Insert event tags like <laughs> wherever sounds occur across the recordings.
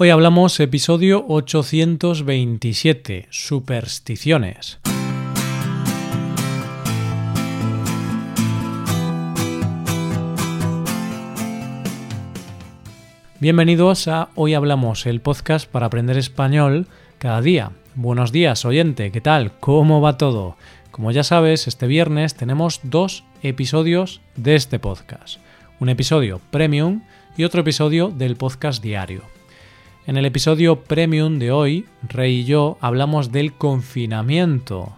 Hoy hablamos episodio 827, supersticiones. Bienvenidos a Hoy Hablamos, el podcast para aprender español cada día. Buenos días, oyente, ¿qué tal? ¿Cómo va todo? Como ya sabes, este viernes tenemos dos episodios de este podcast. Un episodio premium y otro episodio del podcast diario. En el episodio premium de hoy, Rey y yo hablamos del confinamiento,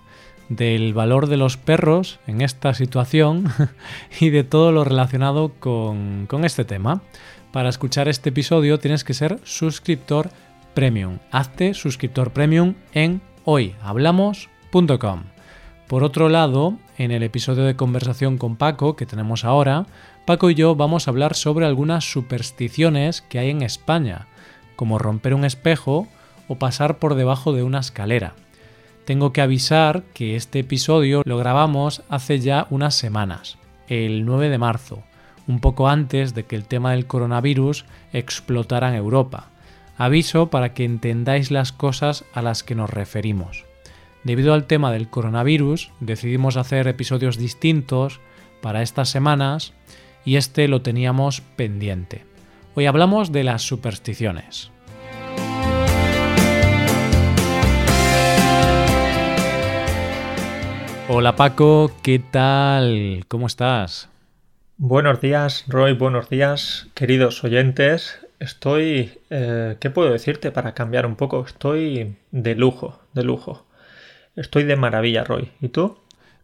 del valor de los perros en esta situación <laughs> y de todo lo relacionado con, este tema. Para escuchar este episodio tienes que ser suscriptor premium. Hazte suscriptor premium en hoyhablamos.com. Por otro lado, en el episodio de conversación con Paco que tenemos ahora, Paco y yo vamos a hablar sobre algunas supersticiones que hay en España como romper un espejo o pasar por debajo de una escalera. Tengo que avisar que este episodio lo grabamos hace ya unas semanas, el 9 de marzo, un poco antes de que el tema del coronavirus explotara en Europa. Aviso para que entendáis las cosas a las que nos referimos. Debido al tema del coronavirus, decidimos hacer episodios distintos para estas semanas y este lo teníamos pendiente. Hoy hablamos de las supersticiones. Hola Paco, ¿qué tal? ¿Cómo estás? Buenos días, Roy, buenos días, queridos oyentes. Estoy, eh, ¿qué puedo decirte para cambiar un poco? Estoy de lujo, de lujo. Estoy de maravilla, Roy. ¿Y tú?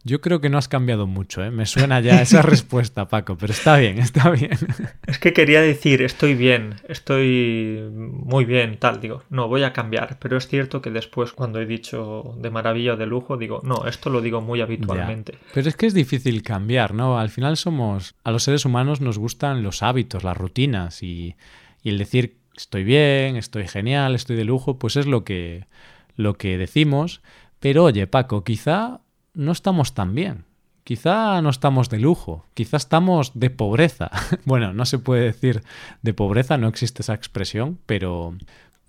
Yo creo que no has cambiado mucho, ¿eh? Me suena ya esa <laughs> respuesta, Paco, pero está bien, está bien. <laughs> Es que quería decir, estoy bien, estoy muy bien, tal, digo, no, voy a cambiar, pero es cierto que después cuando he dicho de maravilla o de lujo, digo, no, esto lo digo muy habitualmente. Pero es que es difícil cambiar, ¿no? Al final somos, a los seres humanos nos gustan los hábitos, las rutinas y, y el decir estoy bien, estoy genial, estoy de lujo, pues es lo que, lo que decimos. Pero oye, Paco, quizá no estamos tan bien. Quizá no estamos de lujo, quizá estamos de pobreza. <laughs> bueno, no se puede decir de pobreza, no existe esa expresión, pero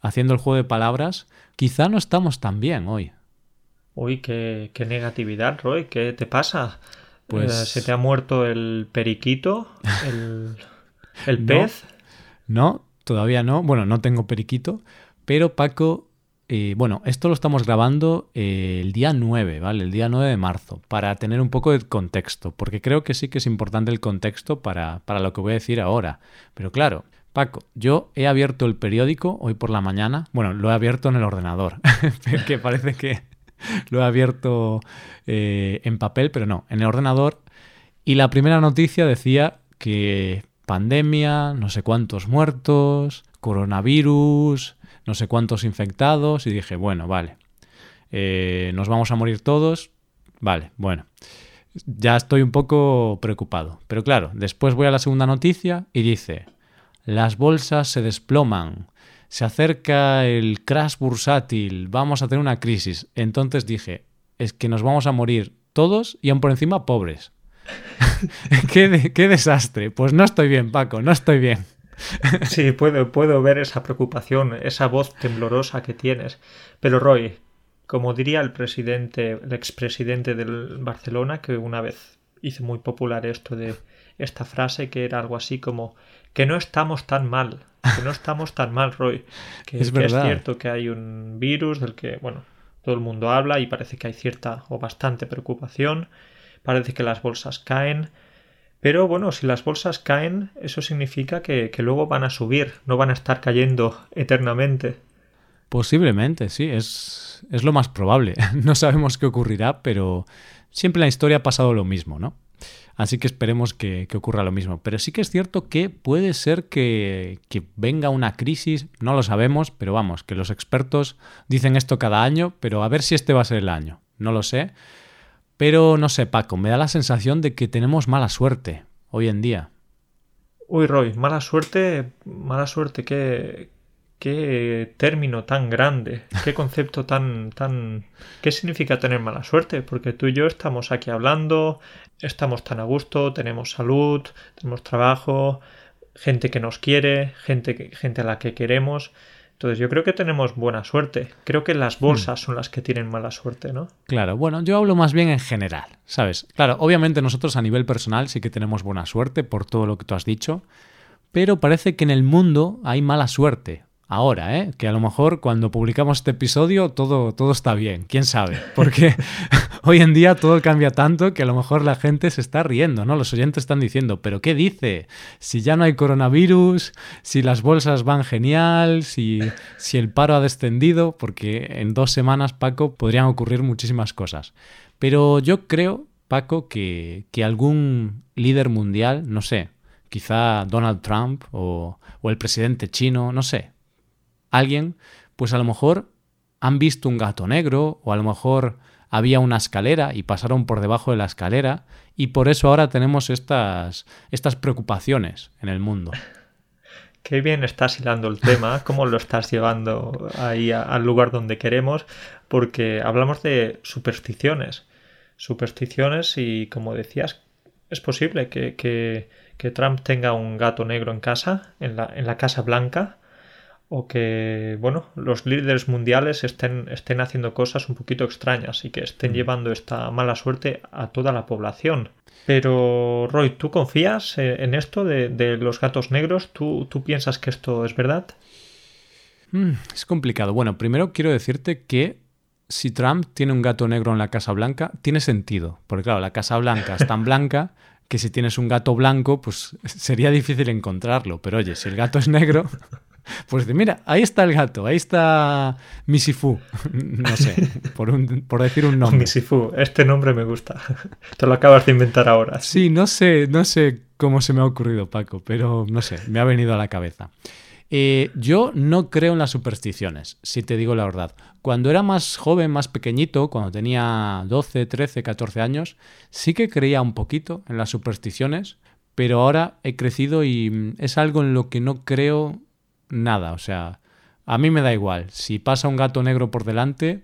haciendo el juego de palabras, quizá no estamos tan bien hoy. Uy, qué, negatividad, Roy, ¿qué te pasa? Pues... Eh, ¿Se te ha muerto el periquito? ¿El, el <laughs> pez? no, todavía no. Bueno, no tengo periquito, pero Paco bueno, esto lo estamos grabando eh, el día 9, ¿vale? El día 9 de marzo, para tener un poco de contexto, porque creo que sí que es importante el contexto para, para lo que voy a decir ahora. Pero claro, Paco, yo he abierto el periódico hoy por la mañana, bueno, lo he abierto en el ordenador, <laughs> que parece que lo he abierto eh, en papel, pero no, en el ordenador, y la primera noticia decía que pandemia, no sé cuántos muertos, coronavirus, no sé cuántos infectados y dije, bueno, vale, eh, nos vamos a morir todos, vale, bueno, ya estoy un poco preocupado. Pero claro, después voy a la segunda noticia y dice, las bolsas se desploman, se acerca el crash bursátil, vamos a tener una crisis. Entonces dije, es que nos vamos a morir todos y aún por encima pobres. <laughs> ¿Qué, qué desastre. Pues no estoy bien, Paco, no estoy bien. <laughs> Sí, puedo, puedo ver esa preocupación, esa voz temblorosa que tienes. Pero Roy, como diría el presidente, el expresidente del Barcelona, que una vez hizo muy popular esto de esta frase que era algo así como que no estamos tan mal, que no estamos tan mal, Roy. <laughs> Que es, que es cierto que hay un virus del que, bueno, todo el mundo habla y parece que hay cierta o bastante preocupación. Parece que las bolsas caen, pero bueno, si las bolsas caen, eso significa que, luego van a subir, no van a estar cayendo eternamente. Posiblemente, sí, es, es lo más probable. <laughs> No sabemos qué ocurrirá, pero siempre en la historia ha pasado lo mismo, ¿no? Así que esperemos que, que, ocurra lo mismo. Pero sí que es cierto que puede ser que, que, venga una crisis, no lo sabemos, pero vamos, que los expertos dicen esto cada año, pero a ver si este va a ser el año. No lo sé. Pero no sé, Paco, me da la sensación de que tenemos mala suerte hoy en día. Uy, Roy, mala suerte, mala suerte, qué, qué término tan grande, qué concepto tan, tan... ¿Qué significa tener mala suerte? Porque tú y yo estamos aquí hablando, estamos tan a gusto, tenemos salud, tenemos trabajo, gente que nos quiere, gente, gente a la que queremos. Entonces yo creo que tenemos buena suerte. Creo que las bolsas son las que tienen mala suerte, ¿no? Claro, bueno, yo hablo más bien en general, ¿sabes? Claro, obviamente nosotros a nivel personal sí que tenemos buena suerte por todo lo que tú has dicho, pero parece que en el mundo hay mala suerte ahora, ¿eh? Que a lo mejor cuando publicamos este episodio todo, todo está bien, quién sabe, porque <laughs> hoy en día todo cambia tanto que a lo mejor la gente se está riendo, ¿no? Los oyentes están diciendo, pero ¿qué dice? Si ya no hay coronavirus, si las bolsas van genial, si, si el paro ha descendido, porque en dos semanas, Paco, podrían ocurrir muchísimas cosas. Pero yo creo, Paco, que, que algún líder mundial, no sé, quizá Donald Trump o, o el presidente chino, no sé, alguien, pues a lo mejor han visto un gato negro o a lo mejor había una escalera y pasaron por debajo de la escalera y por eso ahora tenemos estas, estas preocupaciones en el mundo. <laughs> Qué bien estás hilando el tema, cómo lo estás llevando ahí al lugar donde queremos, porque hablamos de supersticiones. Supersticiones y, como decías, es posible que, que, que Trump tenga un gato negro en casa, en la, en la Casa Blanca, o que, bueno, los líderes mundiales estén, estén haciendo cosas un poquito extrañas y que estén mm. llevando esta mala suerte a toda la población. Pero, Roy, ¿tú confías en esto de, los gatos negros? ¿Tú, ¿Tú, piensas que esto es verdad? Mm, es complicado. Bueno, primero quiero decirte que si Trump tiene un gato negro en la Casa Blanca, tiene sentido. Porque claro, la Casa Blanca es tan blanca que si tienes un gato blanco, pues <laughs> sería difícil encontrarlo. Pero oye, si el gato es negro, pues mira, ahí está el gato, ahí está Misifu. <laughs> No sé, por, por decir un nombre. Misifu, este nombre me gusta. <laughs> Te lo acabas de inventar ahora. Sí, no sé, no sé cómo se me ha ocurrido, Paco, pero no sé, me ha venido a la cabeza. Eh, yo no creo en las supersticiones, si te digo la verdad. Cuando era más joven, más pequeñito, cuando tenía 12, 13, 14 años, sí que creía un poquito en las supersticiones, pero ahora he crecido y mm, es algo en lo que no creo nada. O sea, a mí me da igual. Si pasa un gato negro por delante,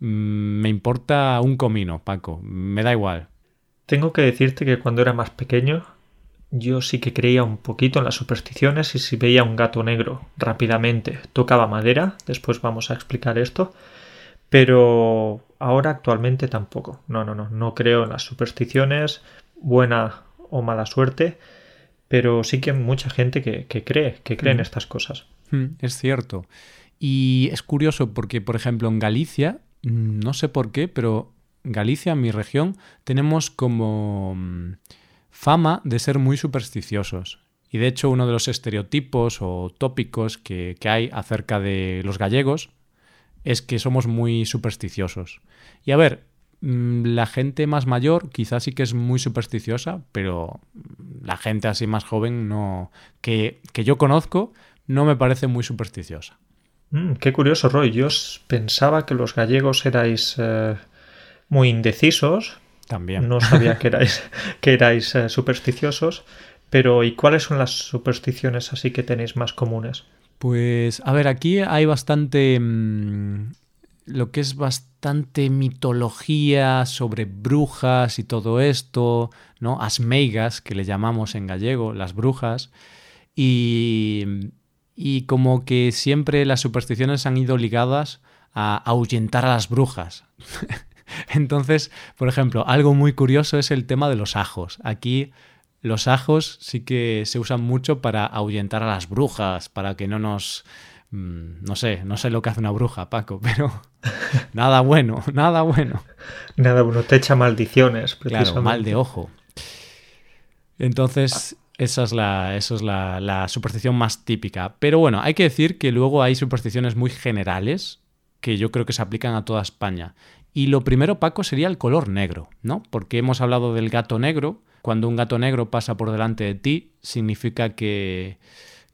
mm, me importa un comino, Paco. Me da igual. Tengo que decirte que cuando era más pequeño, yo sí que creía un poquito en las supersticiones y si veía un gato negro rápidamente tocaba madera. Después vamos a explicar esto. Pero ahora actualmente tampoco. No, no, no. No creo en las supersticiones, buena o mala suerte pero sí que hay mucha gente que, cree, que cree en mm. estas cosas. Mm, es cierto. Y es curioso porque, por ejemplo, en Galicia, mm, no sé por qué, pero Galicia, mi región, tenemos como fama de ser muy supersticiosos. Y de hecho, uno de los estereotipos o tópicos que, que hay acerca de los gallegos es que somos muy supersticiosos. Y a ver, la gente más mayor quizás sí que es muy supersticiosa, pero la gente así más joven no que, yo conozco no me parece muy supersticiosa. Mm, qué curioso, Roy. Yo pensaba que los gallegos erais eh, muy indecisos. También. No sabía que <laughs> erais, que erais eh, supersticiosos. Pero ¿y cuáles son las supersticiones así que tenéis más comunes? Pues, a ver, aquí hay bastante mm, lo que es bastante mitología sobre brujas y todo esto, ¿no? Asmeigas, que le llamamos en gallego, las brujas, y, y como que siempre las supersticiones han ido ligadas a ahuyentar a las brujas. <laughs> Entonces, por ejemplo, algo muy curioso es el tema de los ajos. Aquí los ajos sí que se usan mucho para ahuyentar a las brujas, para que no nos no sé, no sé lo que hace una bruja, Paco, <laughs> pero nada bueno, <laughs> nada bueno. Nada bueno, te echa maldiciones, Claro, mal de ojo. Entonces, esa es, la, eso es la, la, superstición más típica. Pero bueno, hay que decir que luego hay supersticiones muy generales que yo creo que se aplican a toda España. Y lo primero, Paco, sería el color negro, ¿no? Porque hemos hablado del gato negro. Cuando un gato negro pasa por delante de ti, significa que,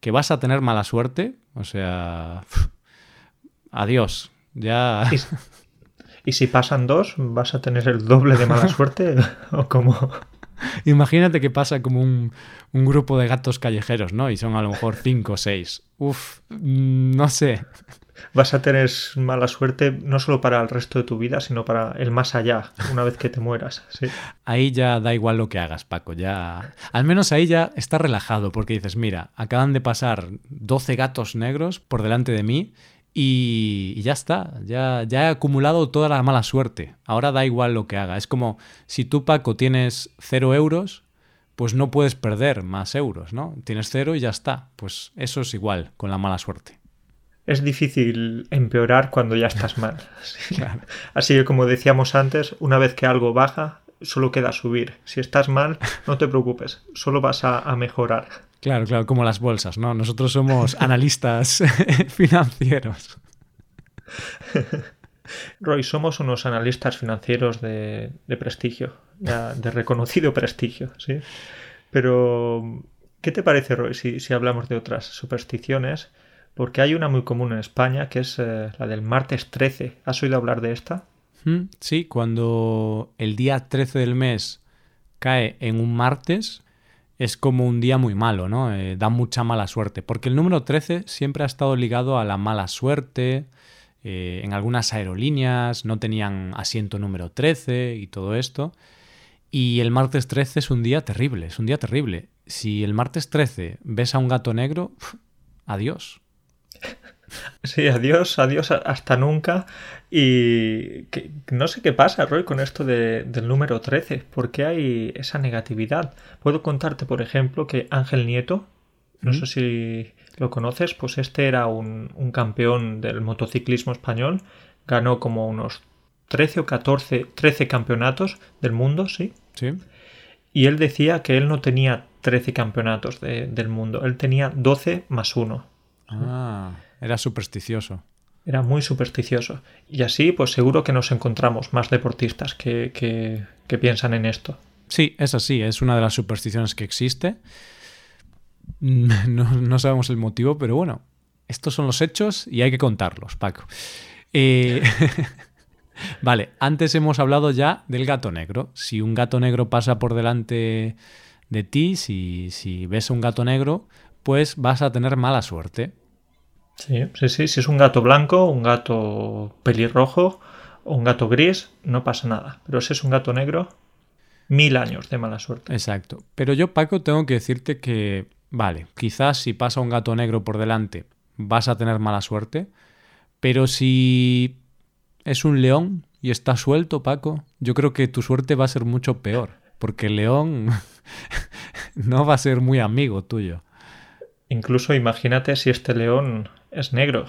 que vas a tener mala suerte, o sea, adiós. Ya. ¿Y, si pasan dos, vas a tener el doble de mala <laughs> suerte? ¿O como <laughs> Imagínate que pasa como un, un, grupo de gatos callejeros, ¿no? Y son a lo mejor cinco o seis. Uf, mm, no sé. vas a tener mala suerte no solo para el resto de tu vida, sino para el más allá, una vez que te mueras. ¿sí? Ahí ya da igual lo que hagas, Paco. Ya, al menos ahí ya estás relajado porque dices, mira, acaban de pasar 12 gatos negros por delante de mí y, ya está, ya, ya he acumulado toda la mala suerte. Ahora da igual lo que haga. Es como si tú, Paco, tienes cero euros, pues no puedes perder más euros, ¿no? Tienes cero y ya está. Pues eso es igual con la mala suerte es difícil empeorar cuando ya estás mal. <laughs> Así que como decíamos antes, una vez que algo baja, solo queda subir. Si estás mal, no te preocupes, solo vas a, mejorar. Claro, claro, como las bolsas, ¿no? Nosotros somos <laughs> analistas <laughs> financieros. Roy, somos unos analistas financieros de, prestigio, de reconocido prestigio, ¿sí? Pero, ¿qué te parece, Roy, si, si hablamos de otras supersticiones? Porque hay una muy común en España que es eh, la del martes 13. ¿Has oído hablar de esta? Mm, sí, cuando el día 13 del mes cae en un martes, es como un día muy malo, ¿no? Eh, da mucha mala suerte. Porque el número 13 siempre ha estado ligado a la mala suerte. Eh, en algunas aerolíneas no tenían asiento número 13 y todo esto. Y el martes 13 es un día terrible, es un día terrible. Si el martes 13 ves a un gato negro, adiós. Sí, adiós, adiós, hasta nunca. Y que, no sé qué pasa, Roy, con esto del número 13. ¿Por qué hay esa negatividad? Puedo contarte, por ejemplo, que Ángel Nieto, no sé si lo conoces, pues este era un, un, campeón del motociclismo español. Ganó como unos 13 o 14, 13 campeonatos del mundo, sí. Sí. Y él decía que él no tenía 13 campeonatos del mundo, él tenía 12 más 1. Ah, era supersticioso. Era muy supersticioso. Y así, pues seguro que nos encontramos más deportistas que, que, piensan en esto. Sí, es así, es una de las supersticiones que existe. <laughs> No, sabemos el motivo, pero bueno, estos son los hechos y hay que contarlos, Paco. Eh, <laughs> vale, antes hemos hablado ya del gato negro. Si un gato negro pasa por delante de ti, si, si ves a un gato negro, pues vas a tener mala suerte. Sí, sí, sí. Si es un gato blanco, un gato pelirrojo o un gato gris, no pasa nada. Pero si es un gato negro, mil años de mala suerte. Exacto. Pero yo, Paco, tengo que decirte que, vale, quizás si pasa un gato negro por delante, vas a tener mala suerte. Pero si es un león y está suelto, Paco, yo creo que tu suerte va a ser mucho peor. Porque el león <laughs> no va a ser muy amigo tuyo. Incluso imagínate si este león es negro.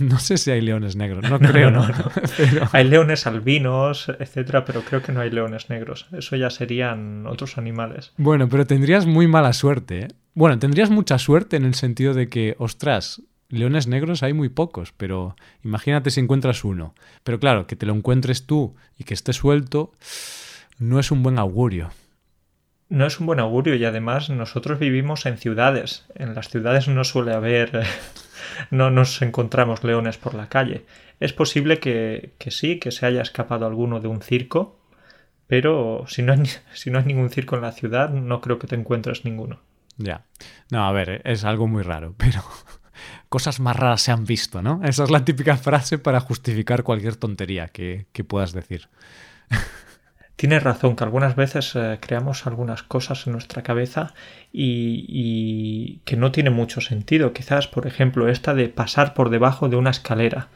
No sé si hay leones negros, no <laughs> creo, no. <laughs> Hay leones albinos, etcétera, pero creo que no hay leones negros. Eso ya serían otros animales. Bueno, pero tendrías muy mala suerte. ¿eh? Bueno, tendrías mucha suerte en el sentido de que, ostras, leones negros hay muy pocos, pero imagínate si encuentras uno. Pero claro, que te lo encuentres tú y que esté suelto, no es un buen augurio no es un buen augurio y además nosotros vivimos en ciudades. En las ciudades no suele haber, <laughs> no nos encontramos leones por la calle. Es posible que, sí, que se haya escapado alguno de un circo, pero si no, hay, <laughs> si no ningún circo en la ciudad, no creo que te encuentres ninguno. Ya. No, a ver, es algo muy raro, pero <laughs> cosas más raras se han visto, ¿no? Esa es la típica frase para justificar cualquier tontería que, que puedas decir. Tienes razón que algunas veces eh, creamos algunas cosas en nuestra cabeza y, que no tiene mucho sentido. Quizás, por ejemplo, esta de pasar por debajo de una escalera.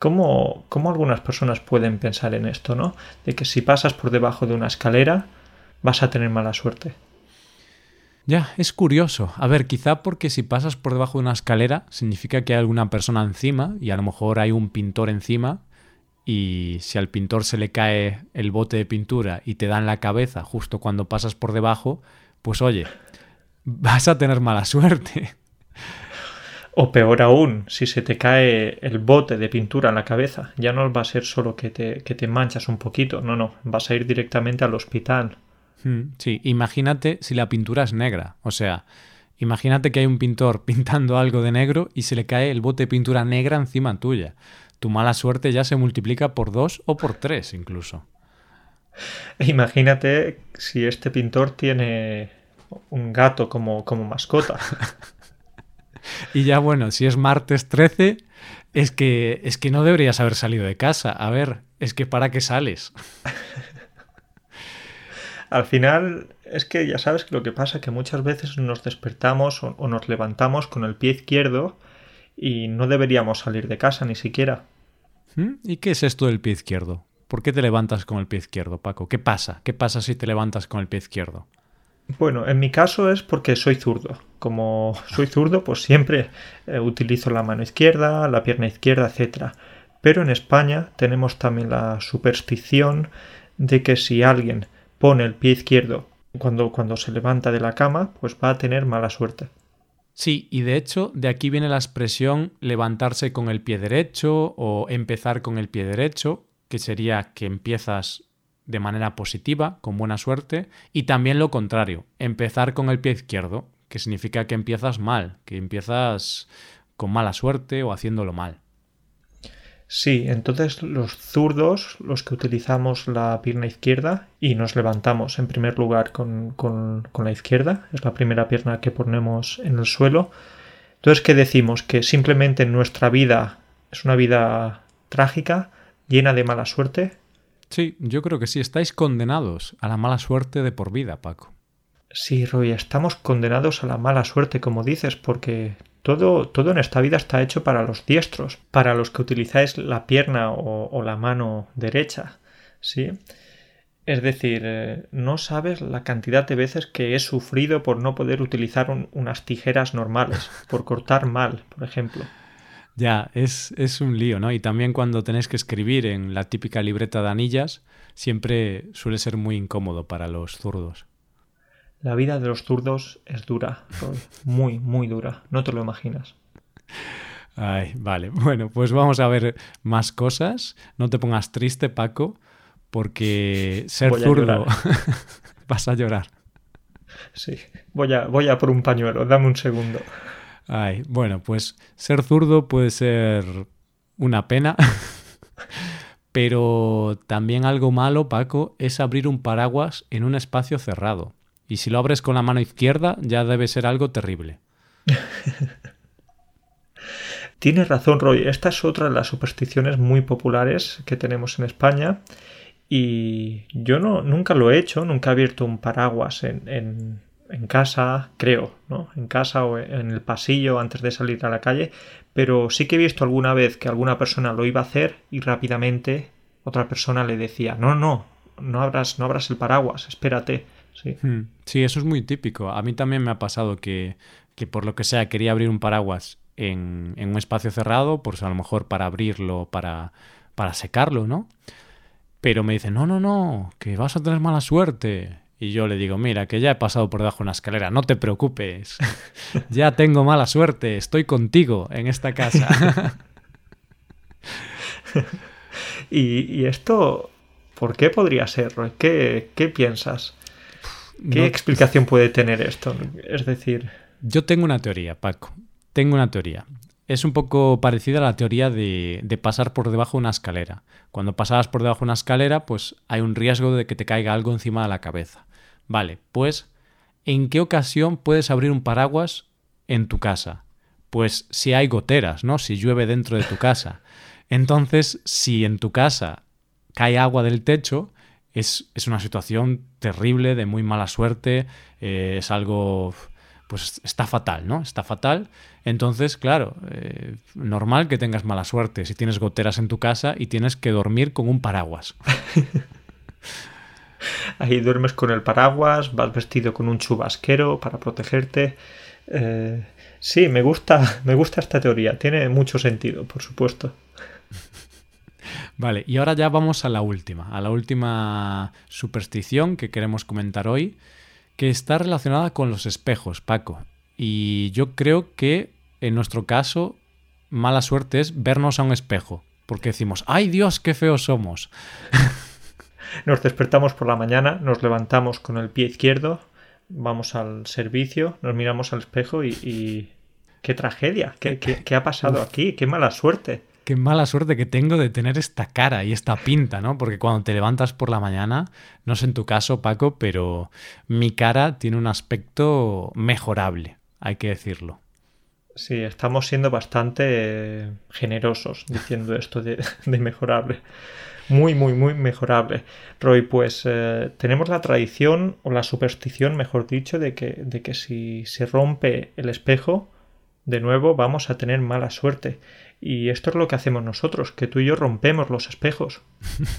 ¿Cómo, ¿Cómo, algunas personas pueden pensar en esto, no? De que si pasas por debajo de una escalera vas a tener mala suerte. Ya, es curioso. A ver, quizá porque si pasas por debajo de una escalera significa que hay alguna persona encima y a lo mejor hay un pintor encima y si al pintor se le cae el bote de pintura y te da en la cabeza justo cuando pasas por debajo, pues oye, <laughs> vas a tener mala suerte. O peor aún, si se te cae el bote de pintura en la cabeza, ya no va a ser solo que te, que te manchas un poquito, no, no, vas a ir directamente al hospital. Hmm, sí, imagínate si la pintura es negra, o sea, imagínate que hay un pintor <laughs> pintando algo de negro y se le cae el bote de pintura negra encima tuya tu mala suerte ya se multiplica por dos o por tres incluso. Imagínate si este pintor tiene un gato como, como mascota. <laughs> y ya bueno, si es martes 13, es que, es que no deberías haber salido de casa. A ver, es que ¿para qué sales? <laughs> Al final, es que ya sabes lo que pasa, que muchas veces nos despertamos o, nos levantamos con el pie izquierdo y no deberíamos salir de casa ni siquiera. ¿Mm? ¿Y qué es esto del pie izquierdo? ¿Por qué te levantas con el pie izquierdo, Paco? ¿Qué pasa? ¿Qué pasa si te levantas con el pie izquierdo? Bueno, en mi caso es porque soy zurdo. Como soy zurdo, pues siempre eh, utilizo la mano izquierda, la pierna izquierda, etc. Pero en España tenemos también la superstición de que si alguien pone el pie izquierdo cuando, cuando se levanta de la cama, pues va a tener mala suerte. Sí, y de hecho de aquí viene la expresión levantarse con el pie derecho o empezar con el pie derecho, que sería que empiezas de manera positiva, con buena suerte, y también lo contrario, empezar con el pie izquierdo, que significa que empiezas mal, que empiezas con mala suerte o haciéndolo mal. Sí, entonces los zurdos, los que utilizamos la pierna izquierda y nos levantamos en primer lugar con, con, la izquierda, es la primera pierna que ponemos en el suelo. Entonces, ¿qué decimos? Que simplemente nuestra vida es una vida trágica, llena de mala suerte. Sí, yo creo que sí, estáis condenados a la mala suerte de por vida, Paco. Sí, Roy, estamos condenados a la mala suerte, como dices, porque todo, todo en esta vida está hecho para los diestros, para los que utilizáis la pierna o, la mano derecha, ¿sí? Es decir, eh, no sabes la cantidad de veces que he sufrido por no poder utilizar unas tijeras normales, por cortar mal, por ejemplo. Ya, es, es, un lío, ¿no? Y también cuando tenéis que escribir en la típica libreta de anillas, siempre suele ser muy incómodo para los zurdos. La vida de los zurdos es dura, muy, muy dura, no te lo imaginas. Ay, vale, bueno, pues vamos a ver más cosas. No te pongas triste, Paco, porque ser zurdo <laughs> vas a llorar. Sí, voy a, voy a por un pañuelo, dame un segundo. Ay, bueno, pues ser zurdo puede ser una pena, <laughs> pero también algo malo, Paco, es abrir un paraguas en un espacio cerrado. Y si lo abres con la mano izquierda, ya debe ser algo terrible. <laughs> Tienes razón, Roy. Esta es otra de las supersticiones muy populares que tenemos en España. Y yo no, nunca lo he hecho, nunca he abierto un paraguas en, en, casa, creo, ¿no? En casa o en el pasillo antes de salir a la calle. Pero sí que he visto alguna vez que alguna persona lo iba a hacer y rápidamente otra persona le decía, no, no, no abras, no abras el paraguas, espérate. Hmm. Sí. eso es muy típico. A mí también me ha pasado que, por lo que sea quería abrir un paraguas en, un espacio cerrado, pues a lo mejor para abrirlo, para, para secarlo, ¿no? Pero me dicen, no, no, no, que vas a tener mala suerte. Y yo le digo, mira, que ya he pasado por debajo de una escalera, no te preocupes. <laughs> ya tengo mala suerte, estoy contigo en esta casa. <laughs> ¿Y, esto por qué podría ser? ¿Qué, qué piensas? ¿Qué explicación puede tener esto? Es decir... Yo tengo una teoría, Paco. Tengo una teoría. Es un poco parecida a la teoría de, de, pasar por debajo de una escalera. Cuando pasabas por debajo de una escalera, pues hay un riesgo de que te caiga algo encima de la cabeza. Vale, pues ¿en qué ocasión puedes abrir un paraguas en tu casa? Pues si hay goteras, ¿no? Si llueve dentro de tu casa. Entonces, si en tu casa cae agua del techo, es, una situación terrible, de muy mala suerte, eh, es algo, pues está fatal, ¿no? Está fatal. Entonces, claro, eh, normal que tengas mala suerte si tienes goteras en tu casa y tienes que dormir con un paraguas. <laughs> Ahí duermes con el paraguas, vas vestido con un chubasquero para protegerte. Eh, sí, me gusta, me gusta esta teoría, tiene mucho sentido, por supuesto. Vale, y ahora ya vamos a la última, a la última superstición que queremos comentar hoy, que está relacionada con los espejos, Paco. Y yo creo que en nuestro caso, mala suerte es vernos a un espejo, porque decimos, ¡ay Dios, qué feos somos! <laughs> Nos despertamos por la mañana, nos levantamos con el pie izquierdo, vamos al servicio, nos miramos al espejo y... ¡Qué tragedia! ¿Qué, qué ha pasado aquí? ¡Qué mala suerte! Qué mala suerte que tengo de tener esta cara y esta pinta, ¿no? Porque cuando te levantas por la mañana, no sé en tu caso, Paco, pero mi cara tiene un aspecto mejorable, hay que decirlo. Sí, estamos siendo bastante generosos diciendo esto de, mejorable. Muy, muy, muy mejorable. Roy, pues eh, tenemos la tradición o la superstición, mejor dicho, de que, de que si se rompe el espejo, de nuevo vamos a tener mala suerte. Y esto es lo que hacemos nosotros, que tú y yo rompemos los espejos.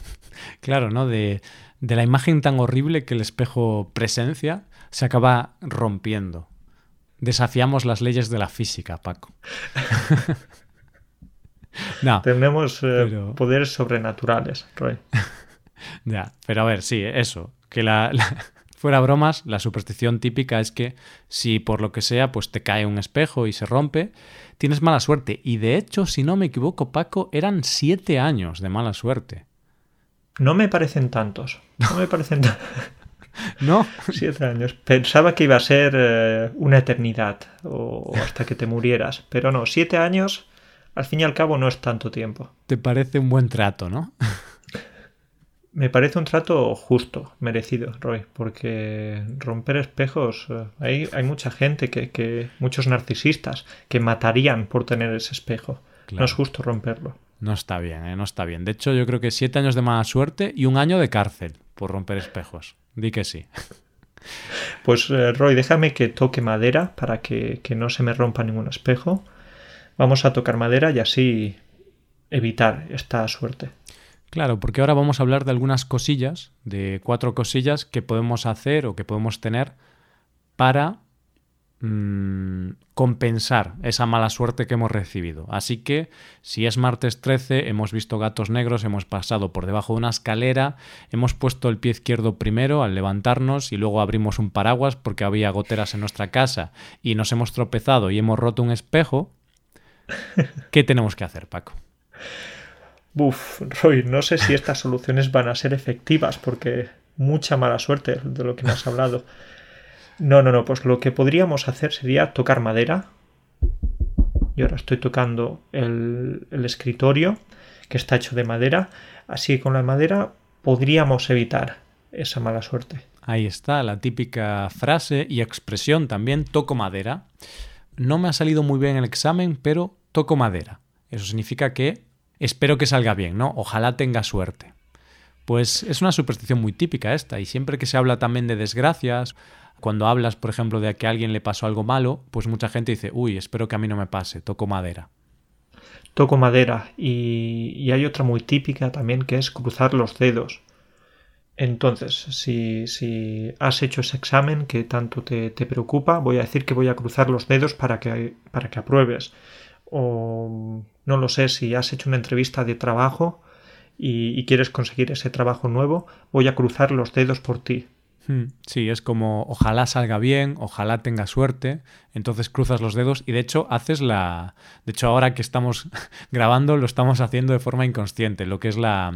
<laughs> claro, ¿no? De, de la imagen tan horrible que el espejo presencia, se acaba rompiendo. Desafiamos las leyes de la física, Paco. <laughs> no, Tenemos eh, poderes sobrenaturales, Roy. <laughs> ya, pero a ver, sí, eso. Que la, fuera bromas, la superstición típica es que si por lo que sea, pues te cae un espejo y se rompe, tienes mala suerte. Y de hecho, si no me equivoco, Paco, eran siete años de mala suerte. No me parecen tantos. No me parecen tantos. <laughs> ¿No? Siete años. Pensaba que iba a ser eh, una eternidad o hasta que te murieras. Pero no, siete años, al fin y al cabo, no es tanto tiempo. Te parece un buen trato, ¿no? Me parece un trato justo, merecido, Roy, porque romper espejos, eh, hay, hay mucha gente, que, muchos narcisistas, que matarían por tener ese espejo. No es justo romperlo. No está bien, ¿eh? no está bien. De hecho, yo creo que siete años de mala suerte y un año de cárcel por romper espejos. Di que sí. <laughs> Pues eh, Roy, déjame que toque madera para que, no se me rompa ningún espejo. Vamos a tocar madera y así evitar esta suerte. Claro, porque ahora vamos a hablar de algunas cosillas, de cuatro cosillas que podemos hacer o que podemos tener para Mm, compensar esa mala suerte que hemos recibido. Así que si es martes 13, hemos visto gatos negros, hemos pasado por debajo de una escalera, hemos puesto el pie izquierdo primero al levantarnos y luego abrimos un paraguas porque había goteras en nuestra casa y nos hemos tropezado y hemos roto un espejo, <laughs> ¿qué tenemos que hacer, Paco? Buf, Roy, no sé si estas soluciones van a ser efectivas porque mucha mala suerte de lo que me has hablado. No, no, no, pues lo que podríamos hacer sería tocar madera. Y ahora estoy tocando el, escritorio, que está hecho de madera. Así que con la madera podríamos evitar esa mala suerte. Ahí está, la típica frase y expresión también, toco madera. No me ha salido muy bien el examen, pero toco madera. Eso significa que espero que salga bien, ¿no? Ojalá tenga suerte. Pues es una superstición muy típica esta, y siempre que se habla también de desgracias cuando hablas, por ejemplo, de que a alguien le pasó algo malo, pues mucha gente dice, uy, espero que a mí no me pase, toco madera. Toco madera. Y, hay otra muy típica también que es cruzar los dedos. Entonces, si, si has hecho ese examen que tanto te, preocupa, voy a decir que voy a cruzar los dedos para que, para que apruebes. O no lo sé, si has hecho una entrevista de trabajo y, quieres conseguir ese trabajo nuevo, voy a cruzar los dedos por ti. Hmm. Sí, es como ojalá salga bien, ojalá tenga suerte, entonces cruzas los dedos y de hecho haces la... De hecho ahora que estamos <laughs> grabando lo estamos haciendo de forma inconsciente, lo que es la...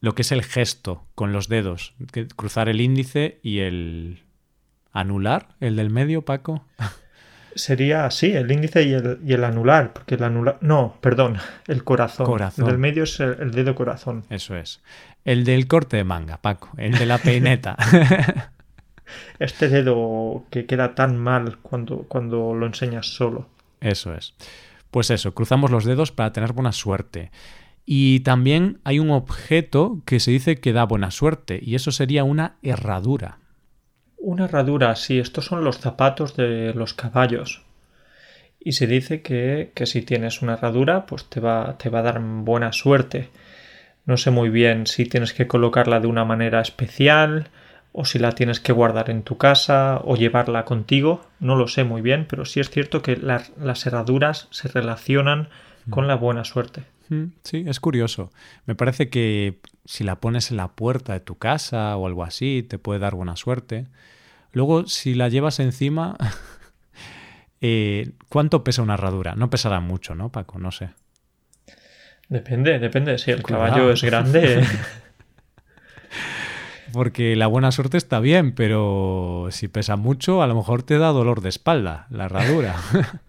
lo que es el gesto con los dedos, cruzar el índice y el... anular, el del medio, Paco. <laughs> Sería así, el índice y el, y el, anular, porque el anular... No, perdón, <laughs> el corazón. corazón. El del medio es el dedo corazón. Eso es. El del corte de manga, Paco, el de la peineta. <laughs> <laughs> este dedo que queda tan mal cuando, cuando lo enseñas solo. Eso es. Pues eso, cruzamos los dedos para tener buena suerte. Y también hay un objeto que se dice que da buena suerte, y eso sería una herradura. Una herradura, sí, estos son los zapatos de los caballos. Y se dice que, que si tienes una herradura, pues te va, te va a dar buena suerte. No sé muy bien si tienes que colocarla de una manera especial o si la tienes que guardar en tu casa o llevarla contigo. No lo sé muy bien, pero sí es cierto que las herraduras se relacionan con la buena suerte. Mm, sí, es curioso. Me parece que si la pones en la puerta de tu casa o algo así, te puede dar buena suerte. Luego, si la llevas encima, <laughs> eh, ¿cuánto pesa una herradura? No pesará mucho, ¿no, Paco? No sé. Depende, depende. Si el caballo es grande. <laughs> Porque la buena suerte está bien, pero si pesa mucho, a lo mejor te da dolor de espalda, la herradura. <laughs>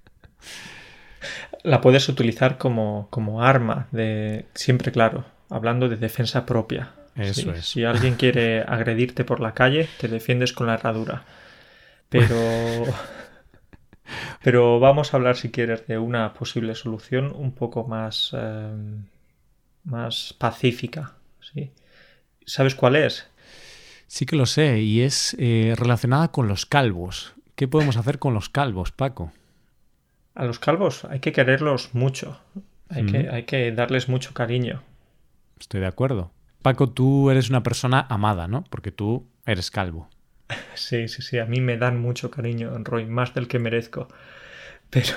la puedes utilizar como, como arma, de siempre claro, hablando de defensa propia. Eso es. Si alguien quiere agredirte por la calle, te defiendes con la herradura. Pero. Pero vamos a hablar, si quieres, de una posible solución un poco más, eh, más pacífica. ¿sí? ¿Sabes cuál es? Sí que lo sé, y es eh, relacionada con los calvos. ¿Qué podemos hacer con los calvos, Paco? A los calvos hay que quererlos mucho. Hay, que, hay que darles mucho cariño. Estoy de acuerdo. Paco, tú eres una persona amada, ¿no? Porque tú eres calvo. <laughs> Sí, sí, sí. A mí me dan mucho cariño, Roy, más del que merezco. <laughs> Pero,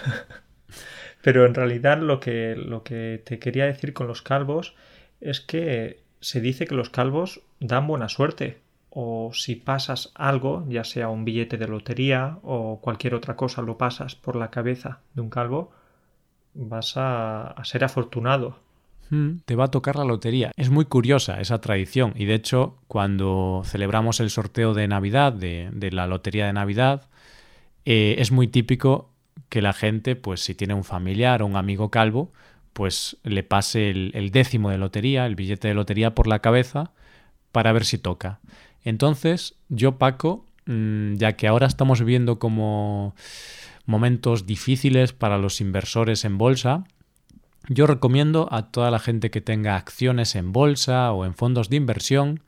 <laughs> pero en realidad lo que, lo que te quería decir con los calvos es que se dice que los calvos dan buena suerte. O si pasas algo, ya sea un billete de lotería o cualquier otra cosa, lo pasas por la cabeza de un calvo, vas a, ser afortunado. Te va a tocar la lotería. Es muy curiosa esa tradición y de hecho cuando celebramos el sorteo de Navidad, de, la lotería de Navidad, eh, es muy típico que la gente, pues si tiene un familiar o un amigo calvo, pues le pase el, décimo de lotería, el billete de lotería por la cabeza para ver si toca. Entonces, yo, Paco, mm, ya que ahora estamos viviendo como momentos difíciles para los inversores en bolsa, yo recomiendo a toda la gente que tenga acciones en bolsa o en fondos de inversión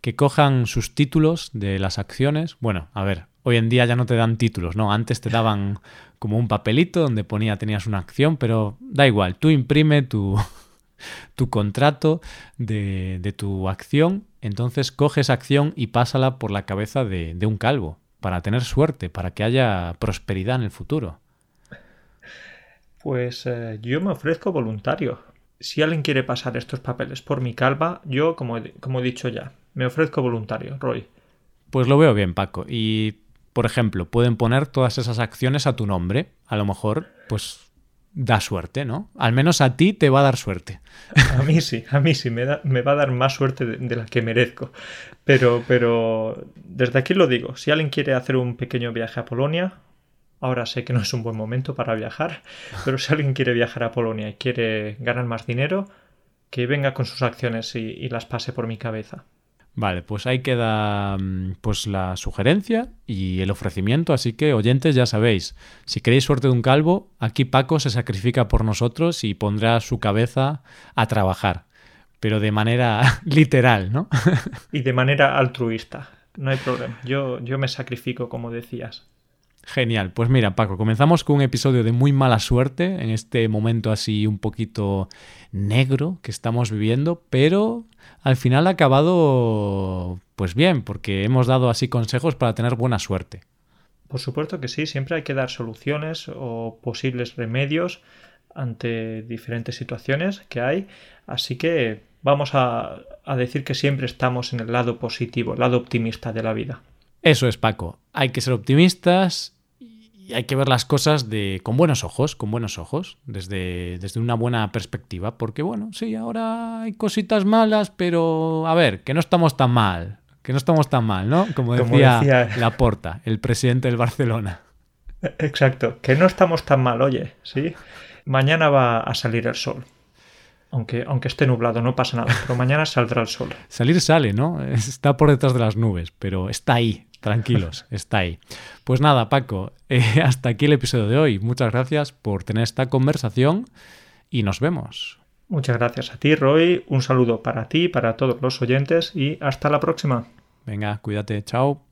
que cojan sus títulos de las acciones. Bueno, a ver, hoy en día ya no te dan títulos, ¿no? Antes te daban <laughs> como un papelito donde ponía tenías una acción, pero da igual, tú imprime tu, <laughs> tu contrato de, de, tu acción, entonces coge esa acción y pásala por la cabeza de, de un calvo, para tener suerte, para que haya prosperidad en el futuro. Pues eh, yo me ofrezco voluntario. Si alguien quiere pasar estos papeles por mi calva, yo, como, como he dicho ya, me ofrezco voluntario, Roy. Pues lo veo bien, Paco. Y por ejemplo, pueden poner todas esas acciones a tu nombre. A lo mejor, pues da suerte, ¿no? Al menos a ti te va a dar suerte. A mí sí, a mí sí, me, da, me va a dar más suerte de, la que merezco. Pero, pero desde aquí lo digo, si alguien quiere hacer un pequeño viaje a Polonia, ahora sé que no es un buen momento para viajar, pero si alguien quiere viajar a Polonia y quiere ganar más dinero, que venga con sus acciones y las pase por mi cabeza. Vale, pues ahí queda mm, pues la sugerencia y el ofrecimiento, así que oyentes ya sabéis, si queréis suerte de un calvo, aquí Paco se sacrifica por nosotros y pondrá su cabeza a trabajar, pero de manera <laughs> literal, ¿no? <laughs> y de manera altruista, no hay problema, yo, yo me sacrifico como decías. Genial, pues mira Paco, comenzamos con un episodio de muy mala suerte en este momento así un poquito negro que estamos viviendo, pero al final ha acabado pues bien, porque hemos dado así consejos para tener buena suerte. Por supuesto que sí, siempre hay que dar soluciones o posibles remedios ante diferentes situaciones que hay, así que vamos a, a decir que siempre estamos en el lado positivo, el lado optimista de la vida. Eso es, Paco. Hay que ser optimistas y hay que ver las cosas de, con buenos ojos, con buenos ojos, desde, desde una buena perspectiva, porque bueno, sí, ahora hay cositas malas, pero a ver, que no estamos tan mal, que no estamos tan mal, ¿no? Como decía, decía... Laporta, el presidente del Barcelona. Exacto, que no estamos tan mal, oye, ¿sí? Mañana va a salir el sol. Aunque, aunque esté nublado, no pasa nada, pero mañana saldrá el sol. <laughs> Salir sale, ¿no? <laughs> Está por detrás de las nubes, pero está ahí, Tranquilos, <laughs> está ahí. Pues nada, Paco, eh, hasta aquí el episodio de hoy. Muchas gracias por tener esta conversación y nos vemos. Muchas gracias a ti, Roy. Un saludo para ti, para todos los oyentes y hasta la próxima. Venga, cuídate. Chao.